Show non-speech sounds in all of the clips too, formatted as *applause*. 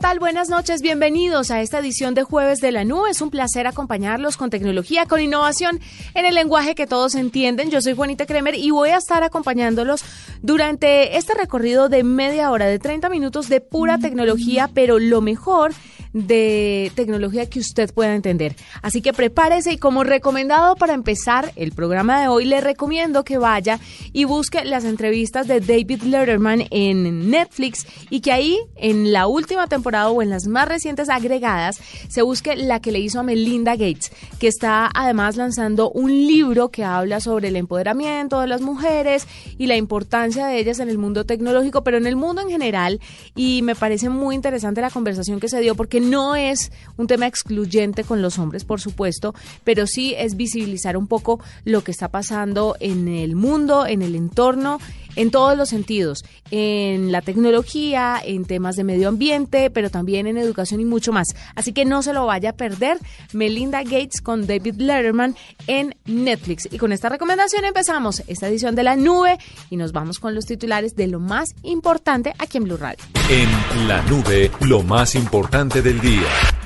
Hola, ¿qué tal? Buenas noches, bienvenidos a esta edición de Jueves de la Nube. Es un placer acompañarlos con tecnología, con innovación en el lenguaje que todos entienden. Yo soy Juanita Kremer y voy a estar acompañándolos durante este recorrido de media hora, de 30 minutos de pura tecnología, pero lo mejor de tecnología que usted pueda entender. Así que prepárese y como recomendado para empezar el programa de hoy, le recomiendo que vaya y busque las entrevistas de David Letterman en Netflix y que ahí en la última temporada o en las más recientes agregadas se busque la que le hizo a Melinda Gates, que está además lanzando un libro que habla sobre el empoderamiento de las mujeres y la importancia de ellas en el mundo tecnológico, pero en el mundo en general. Y me parece muy interesante la conversación que se dio porque no es un tema excluyente con los hombres, por supuesto, pero sí es visibilizar un poco lo que está pasando en el mundo, en el entorno, en todos los sentidos, en la tecnología, en temas de medio ambiente, pero también en educación y mucho más. Así que no se lo vaya a perder, Melinda Gates con David Letterman en Netflix. Y con esta recomendación empezamos esta edición de la nube y nos vamos con los titulares de lo más importante aquí en Blue Radio. En la nube, lo más importante del día.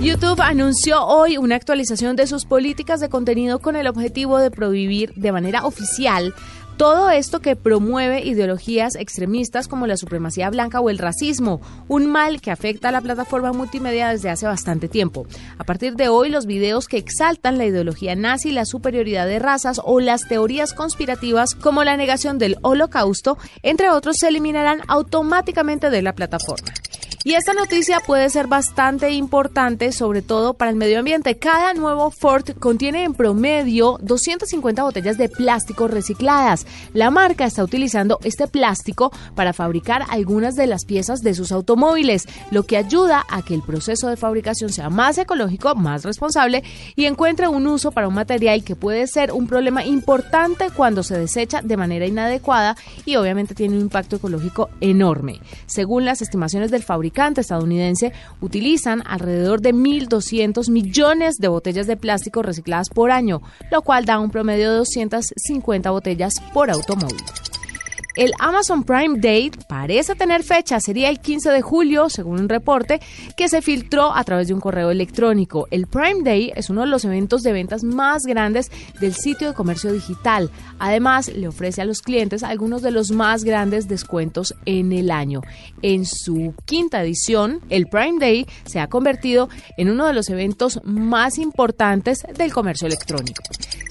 YouTube anunció hoy una actualización de sus políticas de contenido con el objetivo de prohibir de manera oficial todo esto que promueve ideologías extremistas como la supremacía blanca o el racismo, un mal que afecta a la plataforma multimedia desde hace bastante tiempo. A partir de hoy, los videos que exaltan la ideología nazi, la superioridad de razas o las teorías conspirativas como la negación del holocausto, entre otros, se eliminarán automáticamente de la plataforma. Y esta noticia puede ser bastante importante, sobre todo para el medio ambiente. Cada nuevo Ford contiene en promedio 250 botellas de plástico recicladas. La marca está utilizando este plástico para fabricar algunas de las piezas de sus automóviles, lo que ayuda a que el proceso de fabricación sea más ecológico, más responsable y encuentre un uso para un material que puede ser un problema importante cuando se desecha de manera inadecuada y obviamente tiene un impacto ecológico enorme. Según las estimaciones del fabricante, estadounidense utilizan alrededor de 1.200 millones de botellas de plástico recicladas por año, lo cual da un promedio de 250 botellas por automóvil. El Amazon Prime Day parece tener fecha, sería el 15 de julio, según un reporte que se filtró a través de un correo electrónico. El Prime Day es uno de los eventos de ventas más grandes del sitio de comercio digital. Además, le ofrece a los clientes algunos de los más grandes descuentos en el año. En su quinta edición, el Prime Day se ha convertido en uno de los eventos más importantes del comercio electrónico.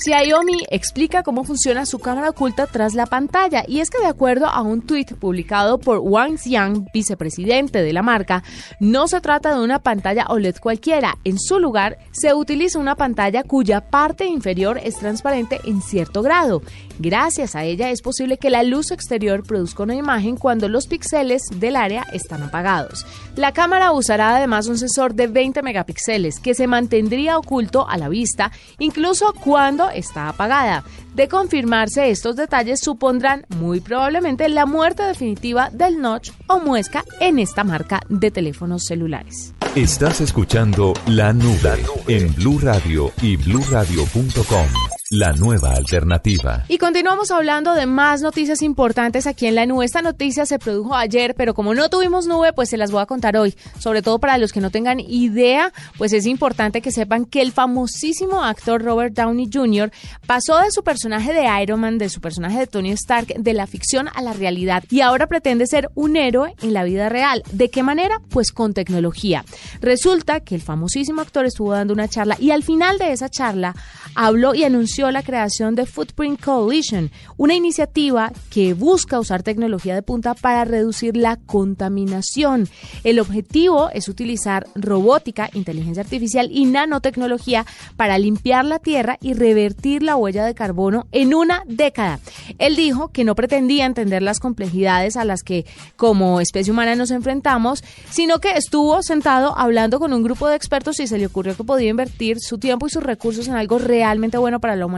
Xiaomi explica cómo funciona su cámara oculta tras la pantalla y es que de acuerdo a un tuit publicado por Wang Xiang, vicepresidente de la marca, no se trata de una pantalla OLED cualquiera. En su lugar, se utiliza una pantalla cuya parte inferior es transparente en cierto grado. Gracias a ella es posible que la luz exterior produzca una imagen cuando los píxeles del área están apagados. La cámara usará además un sensor de 20 megapíxeles que se mantendría oculto a la vista incluso cuando está apagada. De confirmarse estos detalles supondrán muy probablemente la muerte definitiva del notch o muesca en esta marca de teléfonos celulares. Estás escuchando La Nube, en Blue Radio y bluradio.com. La nueva alternativa. Y continuamos hablando de más noticias importantes aquí en la nube. Esta noticia se produjo ayer, pero como no tuvimos nube, pues se las voy a contar hoy. Sobre todo para los que no tengan idea, pues es importante que sepan que el famosísimo actor Robert Downey Jr. pasó de su personaje de Iron Man, de su personaje de Tony Stark, de la ficción a la realidad y ahora pretende ser un héroe en la vida real. ¿De qué manera? Pues con tecnología. Resulta que el famosísimo actor estuvo dando una charla y al final de esa charla habló y anunció la creación de Footprint Coalition, una iniciativa que busca usar tecnología de punta para reducir la contaminación. El objetivo es utilizar robótica, inteligencia artificial y nanotecnología para limpiar la tierra y revertir la huella de carbono en una década. Él dijo que no pretendía entender las complejidades a las que como especie humana nos enfrentamos, sino que estuvo sentado hablando con un grupo de expertos y se le ocurrió que podía invertir su tiempo y sus recursos en algo realmente bueno para la humanidad.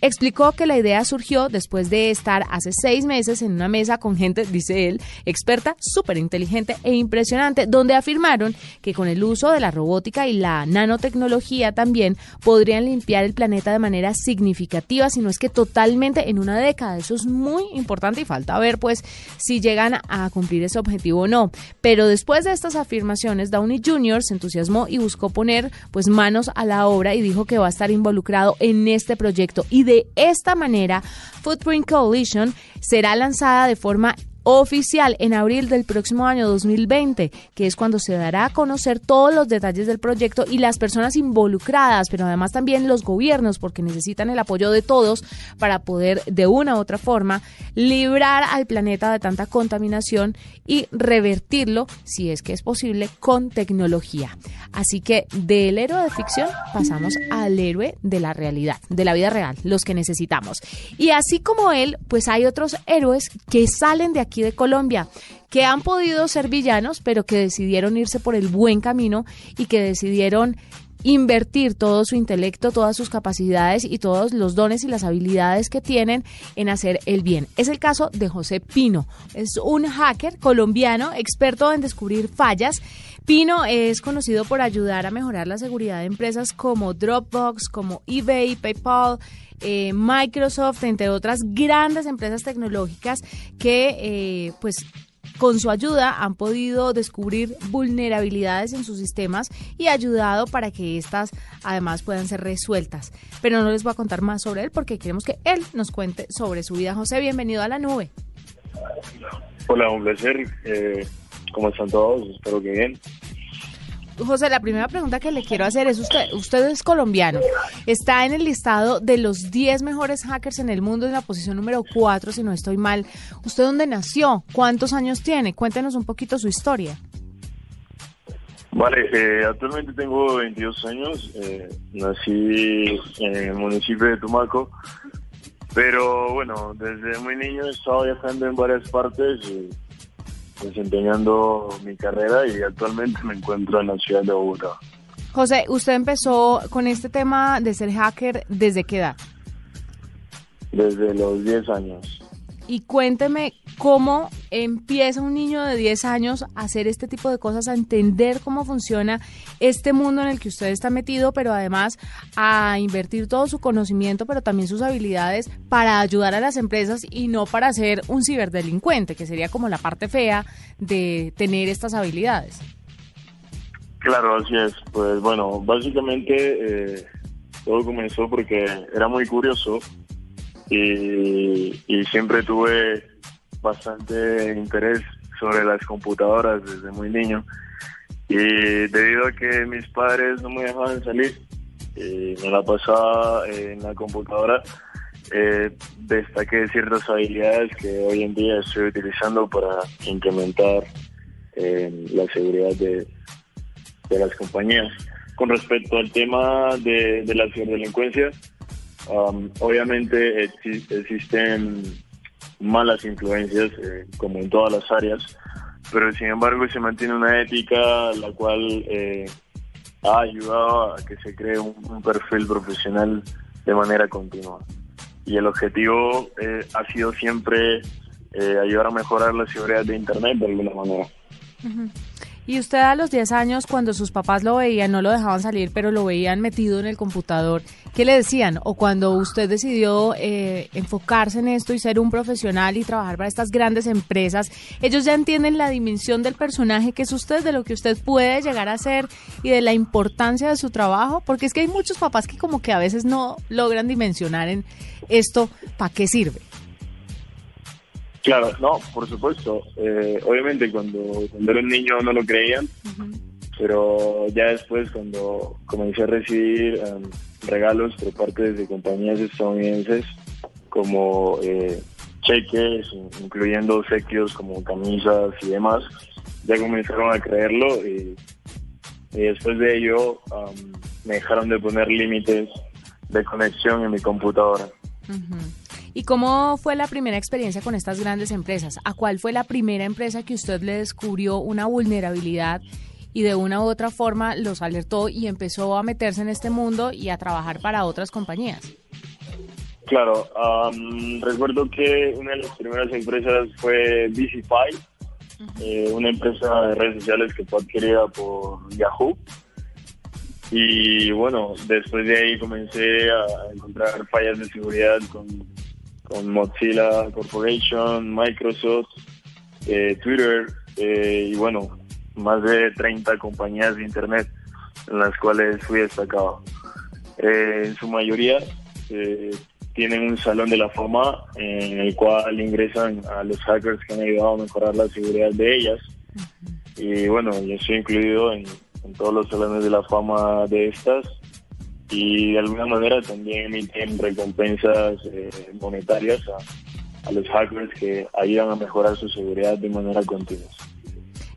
Explicó que la idea surgió después de estar hace seis meses en una mesa con gente, dice él, experta, súper inteligente e impresionante, donde afirmaron que con el uso de la robótica y la nanotecnología también podrían limpiar el planeta de manera significativa, si no es que totalmente en una década. Eso es muy importante y falta ver pues si llegan a cumplir ese objetivo o no. Pero después de estas afirmaciones, Downey Jr. se entusiasmó y buscó poner pues manos a la obra y dijo que va a estar involucrado en este proyecto. Y de esta manera, Footprint Coalition será lanzada de forma oficial en abril del próximo año 2020, que es cuando se dará a conocer todos los detalles del proyecto y las personas involucradas, pero además también los gobiernos, porque necesitan el apoyo de todos para poder de una u otra forma librar al planeta de tanta contaminación y revertirlo, si es que es posible, con tecnología. Así que del héroe de ficción pasamos al héroe de la realidad, de la vida real, los que necesitamos. Y así como él, pues hay otros héroes que salen de aquí de Colombia, que han podido ser villanos, pero que decidieron irse por el buen camino y que decidieron invertir todo su intelecto, todas sus capacidades y todos los dones y las habilidades que tienen en hacer el bien. Es el caso de José Pino. Es un hacker colombiano experto en descubrir fallas. Pino es conocido por ayudar a mejorar la seguridad de empresas como Dropbox, como eBay, PayPal, eh, Microsoft, entre otras grandes empresas tecnológicas que eh, pues con su ayuda han podido descubrir vulnerabilidades en sus sistemas y ayudado para que estas además puedan ser resueltas. Pero no les voy a contar más sobre él porque queremos que él nos cuente sobre su vida. José, bienvenido a la nube. Hola, un placer. Eh, ¿Cómo están todos? Espero que bien. José, la primera pregunta que le quiero hacer es usted, usted es colombiano, está en el listado de los 10 mejores hackers en el mundo en la posición número 4, si no estoy mal. ¿Usted dónde nació? ¿Cuántos años tiene? Cuéntenos un poquito su historia. Vale, eh, actualmente tengo 22 años, eh, nací en el municipio de Tumaco, pero bueno, desde muy niño he estado viajando en varias partes. y desempeñando mi carrera y actualmente me encuentro en la ciudad de Bogotá. José, usted empezó con este tema de ser hacker desde qué edad? Desde los 10 años y cuénteme cómo empieza un niño de 10 años a hacer este tipo de cosas, a entender cómo funciona este mundo en el que usted está metido, pero además a invertir todo su conocimiento, pero también sus habilidades para ayudar a las empresas y no para ser un ciberdelincuente, que sería como la parte fea de tener estas habilidades. Claro, así es. Pues bueno, básicamente eh, todo comenzó porque era muy curioso y, siempre tuve bastante interés sobre las computadoras desde muy niño y debido a que mis padres no me dejaban salir y me la pasaba en la computadora eh, destaqué ciertas habilidades que hoy en día estoy utilizando para incrementar eh, la seguridad de, de las compañías. Con respecto al tema de, de la ciberdelincuencia, Um, obviamente existen malas influencias, eh, como en todas las áreas, pero sin embargo se mantiene una ética la cual eh, ha ayudado a que se cree un, perfil profesional de manera continua. Y el objetivo eh, ha sido siempre ayudar a mejorar la seguridad de Internet de alguna manera. Y usted a los 10 años, cuando sus papás lo veían, no lo dejaban salir, pero lo veían metido en el computador, ¿qué le decían? O cuando usted decidió eh, enfocarse en esto y ser un profesional y trabajar para estas grandes empresas, ellos ya entienden la dimensión del personaje que es usted, de lo que usted puede llegar a ser y de la importancia de su trabajo, porque es que hay muchos papás que como que a veces no logran dimensionar en esto, ¿para qué sirve? Claro, no, por supuesto. Eh, obviamente cuando, cuando era un niño no lo creían, pero ya después cuando comencé a recibir em, regalos por parte de compañías estadounidenses como eh, cheques, incluyendo obsequios como camisas y demás, ya comenzaron a creerlo y, después de ello me dejaron de poner límites de conexión en mi computadora. ¿Y cómo fue la primera experiencia con estas grandes empresas? ¿A cuál fue la primera empresa que usted le descubrió una vulnerabilidad y de una u otra forma los alertó y empezó a meterse en este mundo y a trabajar para otras compañías? Claro, recuerdo que una de las primeras empresas fue Visify, eh, una empresa de redes sociales que fue adquirida por Yahoo. Y bueno, después de ahí comencé a encontrar fallas de seguridad con, con Mozilla Corporation, Microsoft, eh, Twitter eh, y bueno, más de 30 compañías de Internet en las cuales fui destacado. en su mayoría tienen un salón de la fama en el cual ingresan a los hackers que han ayudado a mejorar la seguridad de ellas. Y bueno, yo estoy incluido en, todos los salones de la fama de estas y de alguna manera también emiten recompensas eh, monetarias a, a los hackers que ayudan a mejorar su seguridad de manera continua.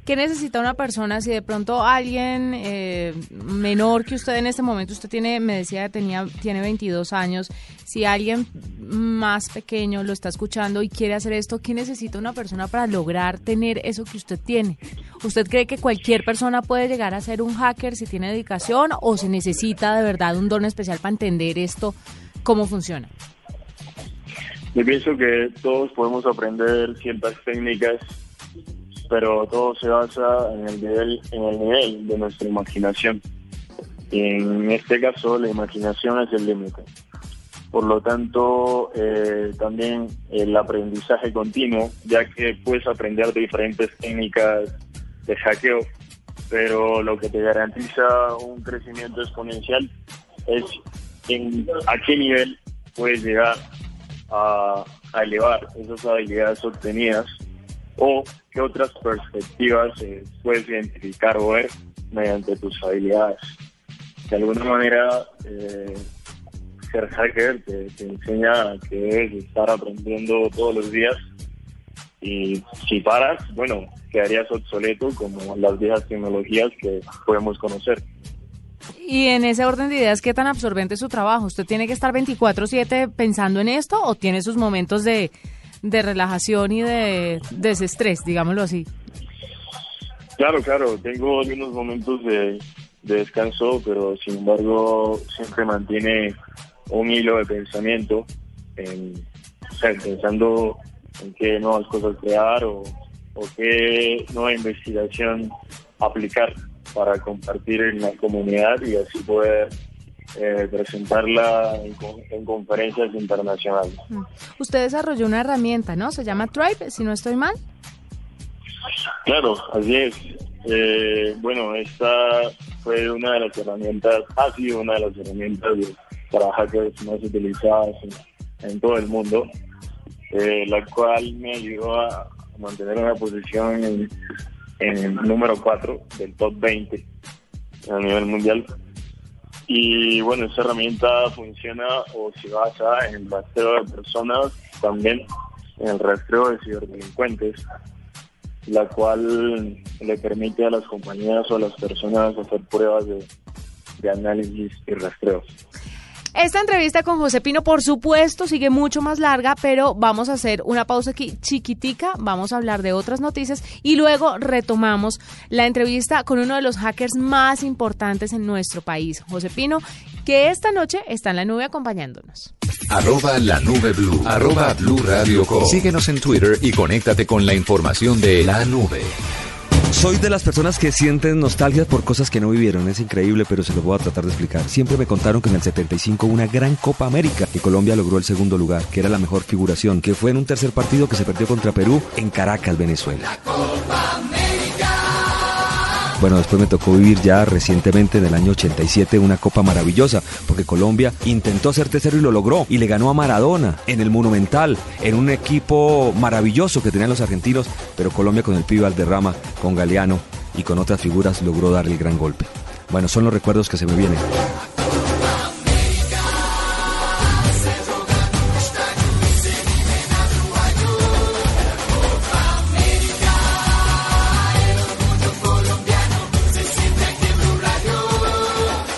¿Qué necesita una persona si de pronto alguien eh, menor que usted en este momento, usted tiene, me decía tenía, tiene 22 años, si alguien más pequeño lo está escuchando y quiere hacer esto, ¿qué necesita una persona para lograr tener eso que usted tiene? ¿Usted cree que cualquier persona puede llegar a ser un hacker si tiene dedicación o se necesita de verdad un don especial para entender esto, cómo funciona? Yo pienso que todos podemos aprender ciertas técnicas pero todo se basa en el nivel, en el nivel de nuestra imaginación. Y en este caso, la imaginación es el límite. Por lo tanto, eh, también el aprendizaje continuo, ya que puedes aprender de diferentes técnicas de hackeo, pero lo que te garantiza un crecimiento exponencial es en a qué nivel puedes llegar a elevar esas habilidades obtenidas o qué otras perspectivas eh, puedes identificar o ver mediante tus habilidades. De alguna manera, eh, ser hacker te, enseña que debes estar aprendiendo todos los días y si paras, bueno, quedarías obsoleto como las viejas tecnologías que podemos conocer. Y en ese orden de ideas, ¿qué tan absorbente es su trabajo? ¿Usted tiene que estar 24/7 pensando en esto o tiene sus momentos de, de relajación y de desestrés, digámoslo así. Claro, claro, tengo algunos momentos de, descanso, pero sin embargo siempre mantiene un hilo de pensamiento, en, pensando en qué nuevas cosas crear o, o qué nueva investigación aplicar para compartir en la comunidad y así poder eh, presentarla en, conferencias internacionales. Mm. Usted desarrolló una herramienta, ¿no? Se llama Tribe, si no estoy mal. Claro, así es. Eh, bueno, esta fue una de las herramientas, ha sido una de las herramientas para hackers más utilizadas en, todo el mundo, eh, la cual me ayudó a mantener una posición en, en el número 4 del top 20 a nivel mundial y bueno, esa herramienta funciona o se basa en el rastreo de personas, también en el rastreo de ciberdelincuentes, la cual le permite a las compañías o a las personas hacer pruebas de, de análisis y rastreo. Esta entrevista con José Pino, por supuesto, sigue mucho más larga, pero vamos a hacer una pausa aquí chiquitica, vamos a hablar de otras noticias y luego retomamos la entrevista con uno de los hackers más importantes en nuestro país, José Pino, que esta noche está en la nube acompañándonos. Arroba la nube blue, arroba blue radio Síguenos en Twitter y conéctate con la información de la nube. Soy de las personas que sienten nostalgia por cosas que no vivieron. Es increíble, pero se lo voy a tratar de explicar. Siempre me contaron que en el 75 una gran Copa América, que Colombia logró el segundo lugar, que era la mejor figuración, que fue en un tercer partido que se perdió contra Perú en Caracas, Venezuela. Bueno, después me tocó vivir ya recientemente en el año 87 una copa maravillosa, porque Colombia intentó ser tercero y lo logró, y le ganó a Maradona en el Monumental, en un equipo maravilloso que tenían los argentinos, pero Colombia con el pibe Alderrama, con Galeano y con otras figuras logró darle el gran golpe. Bueno, son los recuerdos que se me vienen.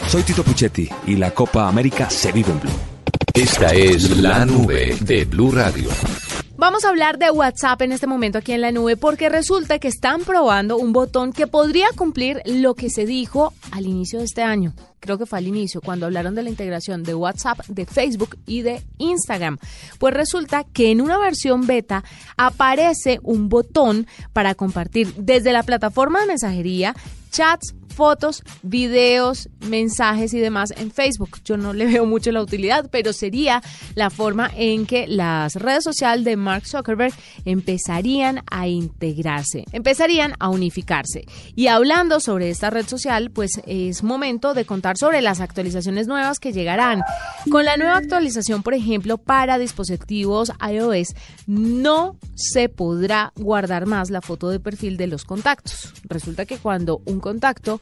Soy Tito Puchetti y la Copa América se vive en Blue. Esta es la nube de Blue Radio. Vamos a hablar de WhatsApp en este momento aquí en la nube porque resulta que están probando un botón que podría cumplir lo que se dijo al inicio de este año. Creo que fue al inicio, cuando hablaron de la integración de WhatsApp, de Facebook y de Instagram. Pues resulta que en una versión beta aparece un botón para compartir desde la plataforma de mensajería chats fotos, videos, mensajes y demás en Facebook. Yo no le *laughs* veo mucho la utilidad, pero sería la forma en que las redes sociales de Mark Zuckerberg empezarían a integrarse, empezarían a unificarse. Y hablando sobre esta red social, pues es momento de contar sobre las actualizaciones nuevas que llegarán. Con la nueva actualización, por ejemplo, para dispositivos iOS, no se podrá guardar más la foto de perfil de los contactos. Resulta que cuando un contacto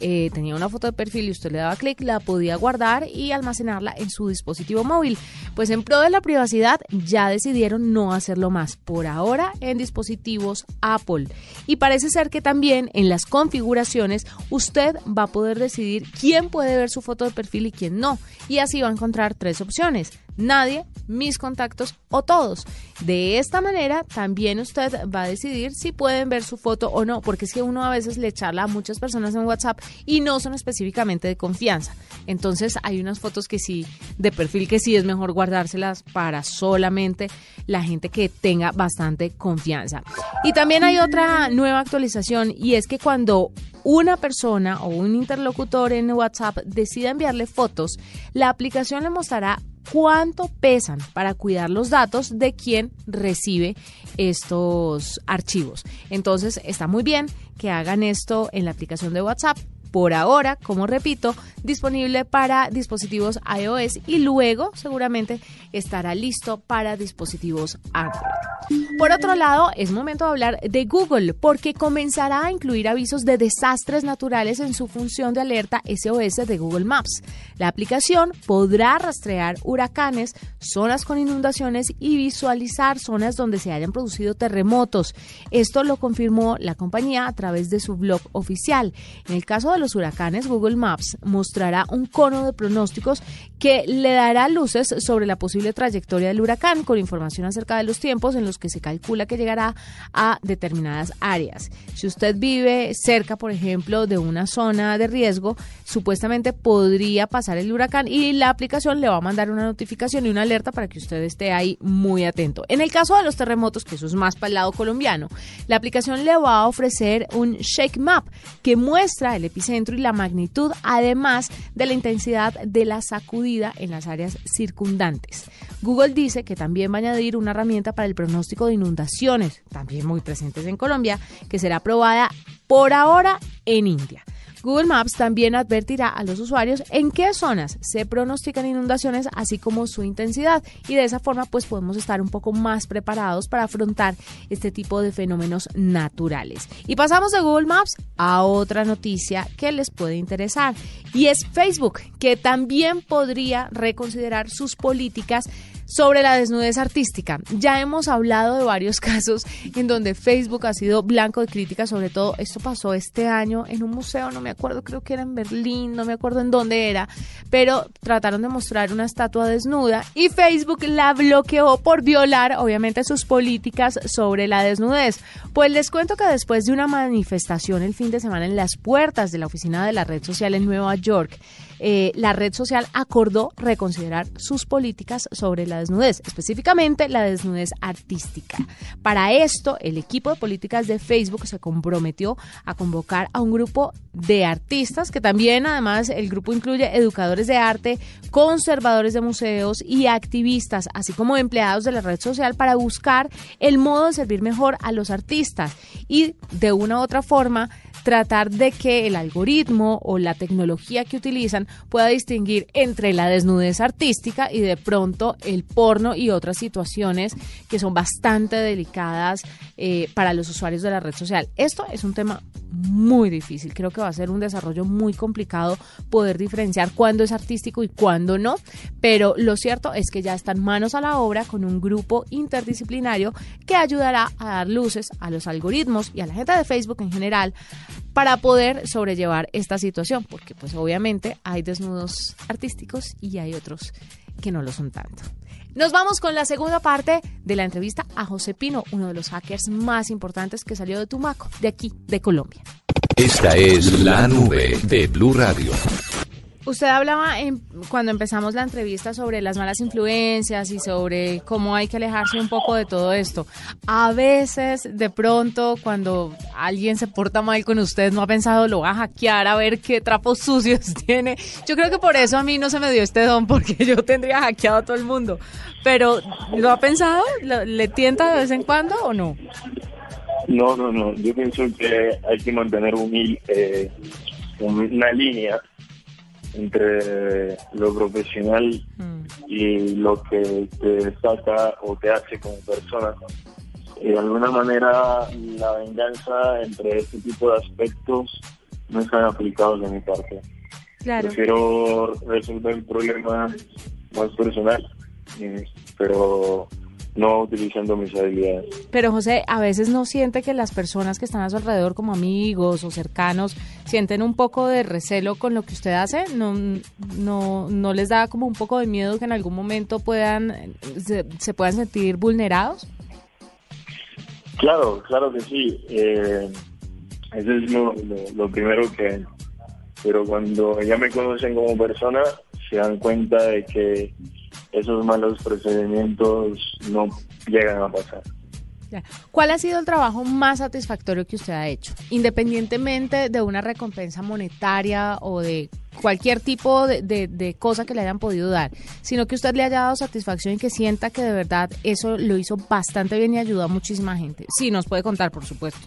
eh, tenía una foto de perfil y usted le daba clic, la podía guardar y almacenarla en su dispositivo móvil. Pues en pro de la privacidad ya decidieron no hacerlo más por ahora en dispositivos Apple. Y parece ser que también en las configuraciones usted va a poder decidir quién puede ver su foto de perfil y quién no. Y así va a encontrar tres opciones nadie, mis contactos o todos. De esta manera también usted va a decidir si pueden ver su foto o no, porque es que uno a veces le charla a muchas personas en WhatsApp y no son específicamente de confianza. Entonces hay unas fotos que sí, de perfil que sí es mejor guardárselas para solamente la gente que tenga bastante confianza. Y también hay otra nueva actualización y es que cuando una persona o un interlocutor en WhatsApp decida enviarle fotos, la aplicación le mostrará cuánto pesan para cuidar los datos de quien recibe estos archivos. Entonces está muy bien que hagan esto en la aplicación de WhatsApp por ahora, como repito, disponible para dispositivos iOS y luego seguramente estará listo para dispositivos Android. Por otro lado, es momento de hablar de Google porque comenzará a incluir avisos de desastres naturales en su función de alerta SOS de Google Maps. La aplicación podrá rastrear huracanes, zonas con inundaciones y visualizar zonas donde se hayan producido terremotos. Esto lo confirmó la compañía a través de su blog oficial. En el caso de los huracanes, Google Maps mostrará un cono de pronósticos que le dará luces sobre la posible trayectoria del huracán con información acerca de los tiempos en los que se calcula que llegará a determinadas áreas. Si usted vive cerca, por ejemplo, de una zona de riesgo, supuestamente podría pasar el huracán y la aplicación le va a mandar una notificación y una alerta para que usted esté ahí muy atento. En el caso de los terremotos, que eso es más para el lado colombiano, la aplicación le va a ofrecer un Shake Map que muestra el epicentro y la magnitud, además de la intensidad de la sacudida en las áreas circundantes. Google dice que también va a añadir una herramienta para el pronóstico de inundaciones, también muy presentes en Colombia, que será aprobada por ahora en India. Google Maps también advertirá a los usuarios en qué zonas se pronostican inundaciones, así como su intensidad. Y de esa forma, pues podemos estar un poco más preparados para afrontar este tipo de fenómenos naturales. Y pasamos de Google Maps a otra noticia que les puede interesar. Y es Facebook, que también podría reconsiderar sus políticas sobre la desnudez artística. Ya hemos hablado de varios *laughs* casos en donde Facebook ha sido blanco de críticas, sobre todo esto pasó este año en un museo, no me acuerdo, creo que era en Berlín, no me acuerdo en dónde era, pero trataron de mostrar una estatua desnuda y Facebook la bloqueó por violar, obviamente, sus políticas sobre la desnudez. Pues les cuento que después de una manifestación el fin de semana en las puertas de la oficina de la red social en Nueva York, eh, la red social acordó reconsiderar sus políticas sobre la desnudez, específicamente la desnudez artística. Para esto, el equipo de políticas de Facebook se comprometió a convocar a un grupo de artistas, que también además el grupo incluye educadores de arte, conservadores de museos y activistas, así como empleados de la red social para buscar el modo de servir mejor a los artistas y de una u otra forma tratar de que el algoritmo o la tecnología que utilizan pueda distinguir entre la desnudez artística y de pronto el porno y otras situaciones que son bastante delicadas eh, para los usuarios de la red social. Esto es un tema muy difícil. Creo que va a ser un desarrollo muy complicado poder diferenciar cuándo es artístico y cuándo no. Pero lo cierto es que ya están manos a la obra con un grupo interdisciplinario que ayudará a dar luces a los algoritmos y a la gente de Facebook en general para poder sobrellevar esta situación, porque pues obviamente hay desnudos artísticos y hay otros que no lo son tanto. Nos vamos con la segunda parte de la entrevista a José Pino, uno de los hackers más importantes que salió de Tumaco, de aquí, de Colombia. Esta es la nube de Blue Radio. Usted hablaba en, cuando empezamos la entrevista sobre las malas influencias y sobre cómo hay que alejarse un poco de todo esto. A veces, de pronto, cuando alguien se porta mal con usted, no ha pensado, lo va a hackear a ver qué trapos sucios *laughs* tiene. Yo creo que por eso a mí no se me dio este don, porque *laughs* yo tendría hackeado a todo el mundo. Pero, ¿lo ha pensado? ¿Le tienta de vez en cuando o no? No, no, no. Yo pienso que hay que mantener eh, una línea entre lo profesional mm. y lo que te destaca o te hace como persona. Y de alguna manera la venganza entre este tipo de aspectos no están aplicados de mi parte. Claro. Prefiero resolver el problema más personal, eh, pero no utilizando mis habilidades. Pero José, a veces no siente que las personas que están a su alrededor como amigos o cercanos sienten un poco de recelo con lo que usted hace, no no no les da como un poco de miedo que en algún momento puedan se, puedan sentir vulnerados. Claro, claro que sí. Eh, eso es lo, lo primero que pero cuando ya me conocen como persona se dan cuenta de que esos malos procedimientos no llegan a pasar. ¿Cuál ha sido el trabajo más satisfactorio que usted ha hecho? Independientemente de una recompensa monetaria o de cualquier tipo de, de, cosa que le hayan podido dar, sino que usted le haya dado satisfacción y que sienta que de verdad eso lo hizo bastante bien y ayudó a muchísima gente. Sí, nos puede contar, por supuesto.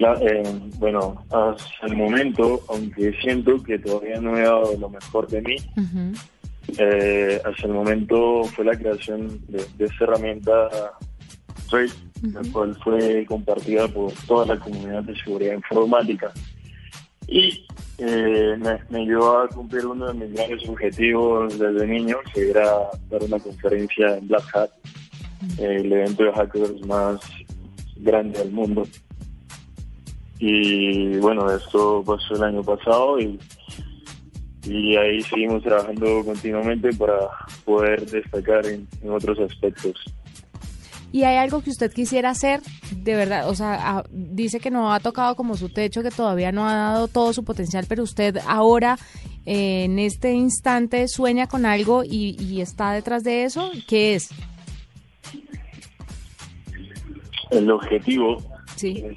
Eh, bueno, hasta el momento, aunque siento que todavía no he dado lo mejor de mí, eh, hasta el momento fue la creación de, esta herramienta Trade, la cual fue compartida por toda la comunidad de seguridad informática. Y eh, me, ayudó a cumplir uno de mis grandes objetivos desde niño, que era dar una conferencia en Black Hat, el evento de hackers más grande del mundo. Y bueno, esto pasó el año pasado y y ahí seguimos trabajando continuamente para poder destacar en, otros aspectos. ¿Y hay algo que usted quisiera hacer? De verdad, o sea, dice que no ha tocado como su techo, que todavía no ha dado todo su potencial, pero usted ahora, eh, en este instante, sueña con algo y, está detrás de eso. ¿Qué es? El objetivo es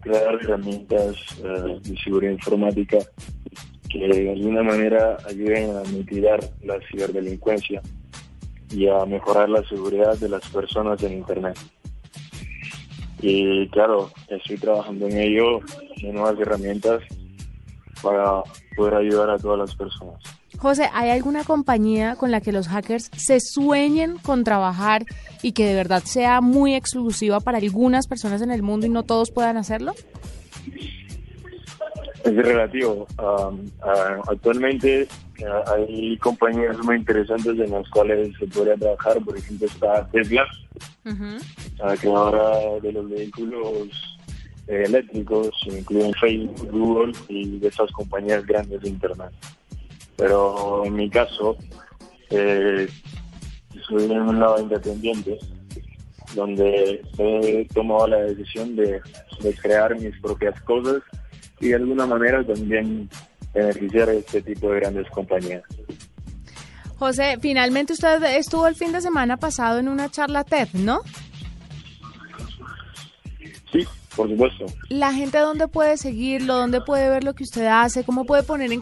crear herramientas eh, de seguridad informática que de alguna manera ayuden a mitigar la ciberdelincuencia y a mejorar la seguridad de las personas en Internet. Y claro, estoy trabajando en ello, en nuevas herramientas para poder ayudar a todas las personas. José, ¿hay alguna compañía con la que los hackers se sueñen con trabajar y que de verdad sea muy exclusiva para algunas personas en el mundo y no todos puedan hacerlo? Es relativo. actualmente eh, hay compañías muy interesantes en las cuales se podría trabajar. Por ejemplo, está Tesla, que ahora de los vehículos eh, eléctricos incluyen Facebook, Google y de esas compañías grandes de Internet. Pero en mi caso, eh, soy en un lado independiente, donde he tomado la decisión de crear mis propias cosas y de alguna manera también beneficiar a este tipo de grandes compañías. José, finalmente usted estuvo el fin de semana pasado en una charla TED, ¿no? Sí, por supuesto. ¿La gente dónde puede seguirlo? ¿Dónde puede ver lo que usted hace? ¿Cómo puede poner en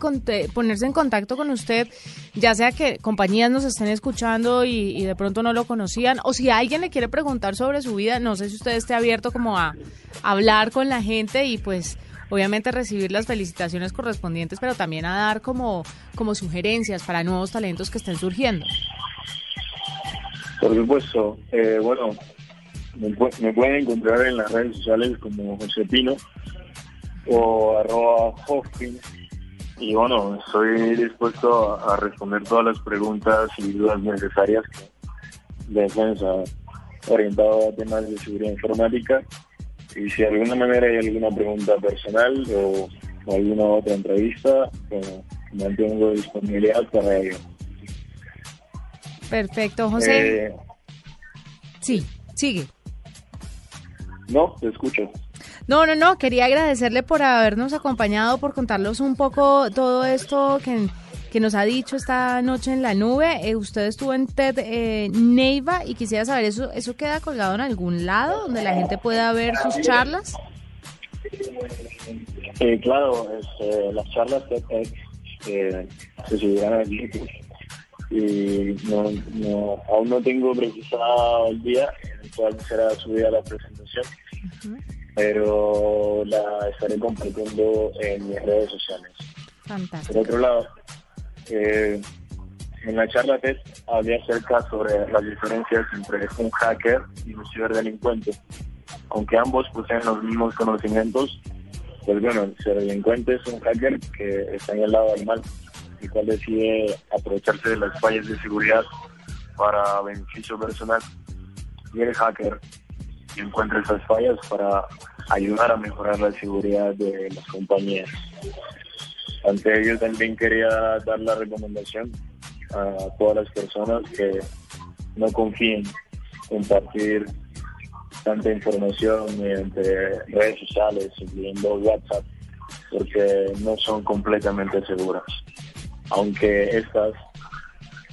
ponerse en contacto con usted? Ya sea que compañías nos estén escuchando y, y, de pronto no lo conocían, o si alguien le quiere preguntar sobre su vida, no sé si usted esté abierto como a hablar con la gente y pues obviamente recibir las felicitaciones correspondientes, pero también a dar como, como sugerencias para nuevos talentos que estén surgiendo. Por supuesto. Eh, bueno, me, pueden encontrar en las redes sociales como José Pino o arroba Y bueno, estoy dispuesto a, responder todas las preguntas y dudas necesarias de defensa orientado a temas de seguridad informática y si de alguna manera hay alguna pregunta personal o, alguna otra entrevista, mantengo disponibilidad para ello. Perfecto, José. Eh, sí, sigue. no, te escucho. No, no, no, quería agradecerle por habernos acompañado, por contarnos un poco todo esto que, que nos ha dicho esta noche en la nube. Eh, usted estuvo en TED eh, Neiva y quisiera saber, ¿eso, ¿eso queda colgado en algún lado donde la gente pueda ver sus charlas? Eh, claro, este, las charlas TEDx eh, se subirán a YouTube y no, no, aún no tengo precisado el día en el cual será subida la presentación, pero la estaré compartiendo en mis redes sociales. Fantástico. Por otro lado, eh, en la charla TED hablé acerca sobre las diferencias entre un hacker y un ciberdelincuente. Aunque ambos poseen los mismos conocimientos, pues bueno, el ciberdelincuente es un hacker que está en el lado del mal, el cual decide aprovecharse de las fallas de seguridad para beneficio personal. Y el hacker encuentra esas fallas para ayudar a mejorar la seguridad de las compañías. Ante ello también quería dar la recomendación a todas las personas que no confíen en compartir tanta información mediante redes sociales, incluyendo WhatsApp, porque no son completamente seguras. Aunque estas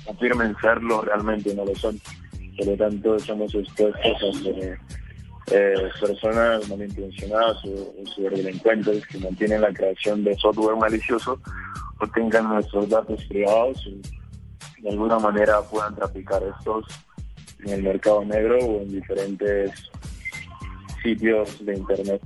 afirmen serlo, realmente no lo son. Por lo tanto, somos expuestos a que eh, personas malintencionadas o, ciberdelincuentes que mantienen la creación de software malicioso o tengan nuestros datos privados y de alguna manera puedan traficar estos en el mercado negro o en diferentes sitios de internet.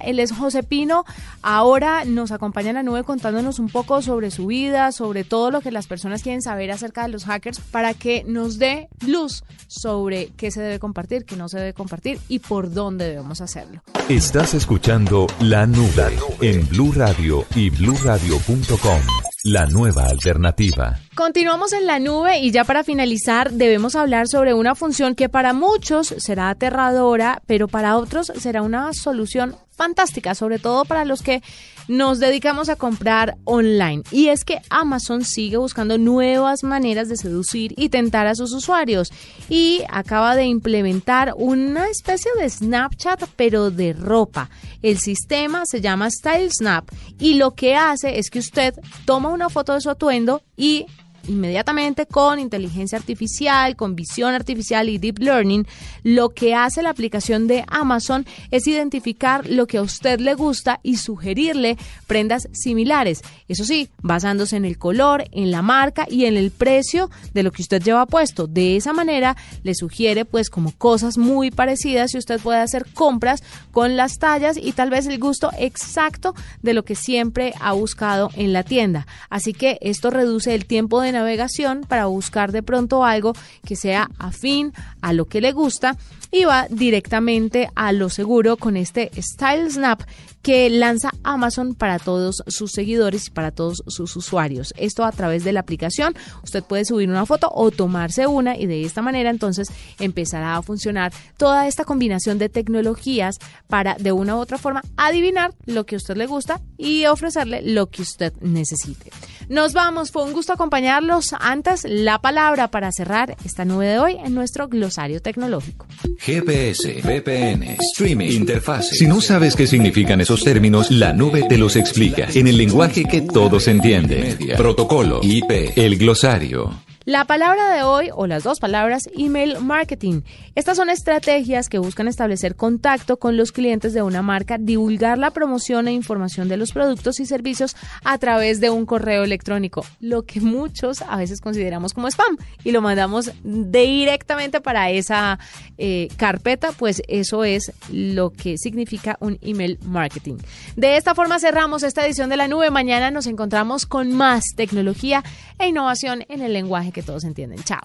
Él es José Pino. Ahora nos acompaña en la nube contándonos un poco sobre su vida, sobre todo lo que las personas quieren saber acerca de los hackers, para que nos dé luz sobre qué se debe compartir, qué no se debe compartir y por dónde debemos hacerlo. Estás escuchando La Nube en Blue Radio y bluradio.com. La nueva alternativa. Continuamos en la nube y ya para finalizar debemos hablar sobre una función que para muchos será aterradora, pero para otros será una solución fantástica, sobre todo para los que nos dedicamos a comprar online. Y es que Amazon sigue buscando nuevas maneras de seducir y tentar a sus usuarios. Y acaba de implementar una especie de Snapchat, pero de ropa. El sistema se llama Style Snap y lo que hace es que usted toma una foto de su atuendo y inmediatamente con inteligencia artificial, con visión artificial y deep learning, lo que hace la aplicación de Amazon es identificar lo que a usted le gusta y sugerirle prendas similares. Eso sí, basándose en el color, en la marca y en el precio de lo que usted lleva puesto. De esa manera le sugiere pues como cosas muy parecidas y usted puede hacer compras con las tallas y tal vez el gusto exacto de lo que siempre ha buscado en la tienda. Así que esto reduce el tiempo de navegación para buscar de pronto algo que sea afín a lo que le gusta y va directamente a lo seguro con este Style Snap que lanza Amazon para todos sus seguidores y para todos sus usuarios. Esto a través de la aplicación. Usted puede subir una foto o tomarse una y de esta manera entonces empezará a funcionar toda esta combinación de tecnologías para de una u otra forma adivinar lo que a usted le gusta y ofrecerle lo que usted necesite. Nos vamos, fue un gusto acompañarlos. Antes, la palabra para cerrar esta nube de hoy en nuestro glosario tecnológico. GPS, VPN, streaming, interfaz. Si no sabes qué significan esos términos, la nube te los explica en el lenguaje que todos entienden. Protocolo, IP, el glosario. La palabra de hoy, o las dos palabras, email marketing. Estas son estrategias que buscan establecer contacto con los clientes de una marca, divulgar la promoción e información de los productos y servicios a través de un correo electrónico, lo que muchos a veces consideramos como spam y lo mandamos directamente para esa eh, carpeta, pues eso es lo que significa un email marketing. De esta forma cerramos esta edición de la nube. Mañana nos encontramos con más tecnología e innovación en el lenguaje que todos entienden. Chao.